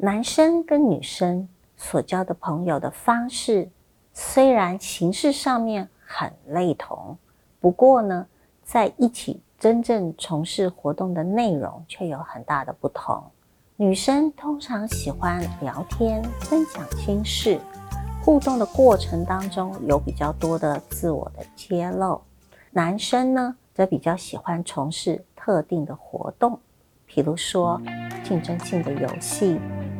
男生跟女生所交的朋友的方式，虽然形式上面很类同，不过呢，在一起真正从事活动的内容却有很大的不同。女生通常喜欢聊天、分享心事，互动的过程当中有比较多的自我的揭露。男生呢，则比较喜欢从事特定的活动，比如说竞争性的游戏，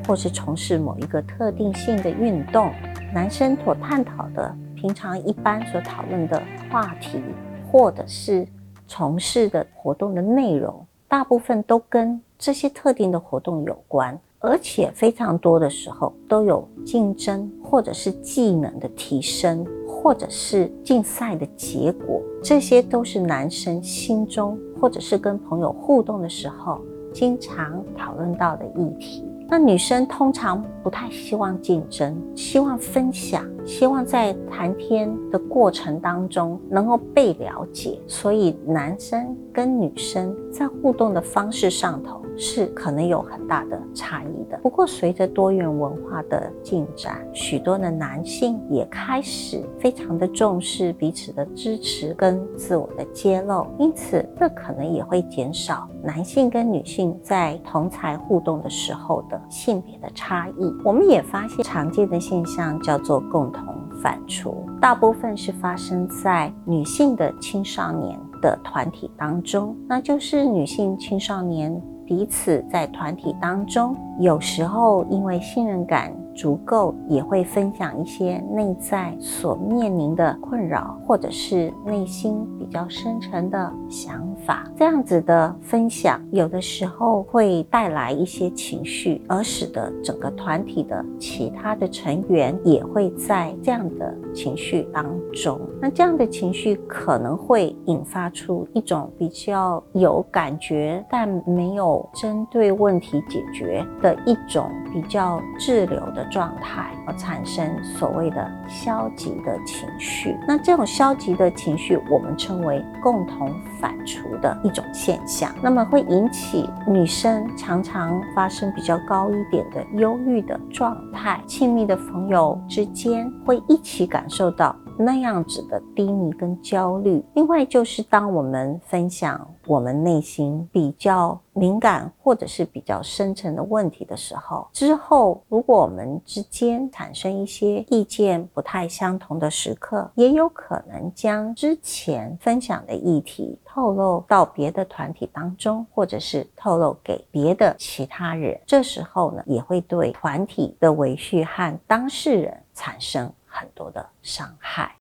或是从事某一个特定性的运动。男生所探讨的，平常一般所讨论的话题，或者是从事的活动的内容，大部分都跟这些特定的活动有关，而且非常多的时候都有竞争或者是技能的提升。或者是竞赛的结果，这些都是男生心中，或者是跟朋友互动的时候，经常讨论到的议题。那女生通常不太希望竞争，希望分享，希望在谈天的过程当中能够被了解。所以男生跟女生在互动的方式上头。是可能有很大的差异的。不过，随着多元文化的进展，许多的男性也开始非常的重视彼此的支持跟自我的揭露，因此这可能也会减少男性跟女性在同才互动的时候的性别的差异。我们也发现常见的现象叫做共同反刍，大部分是发生在女性的青少年的团体当中，那就是女性青少年。彼此在团体当中，有时候因为信任感。足够也会分享一些内在所面临的困扰，或者是内心比较深沉的想法。这样子的分享，有的时候会带来一些情绪，而使得整个团体的其他的成员也会在这样的情绪当中。那这样的情绪可能会引发出一种比较有感觉，但没有针对问题解决的一种比较滞留的。状态而产生所谓的消极的情绪，那这种消极的情绪，我们称为共同反刍的一种现象，那么会引起女生常常发生比较高一点的忧郁的状态，亲密的朋友之间会一起感受到。那样子的低迷跟焦虑，另外就是当我们分享我们内心比较敏感或者是比较深层的问题的时候，之后如果我们之间产生一些意见不太相同的时刻，也有可能将之前分享的议题透露到别的团体当中，或者是透露给别的其他人。这时候呢，也会对团体的维续和当事人产生。很多的伤害。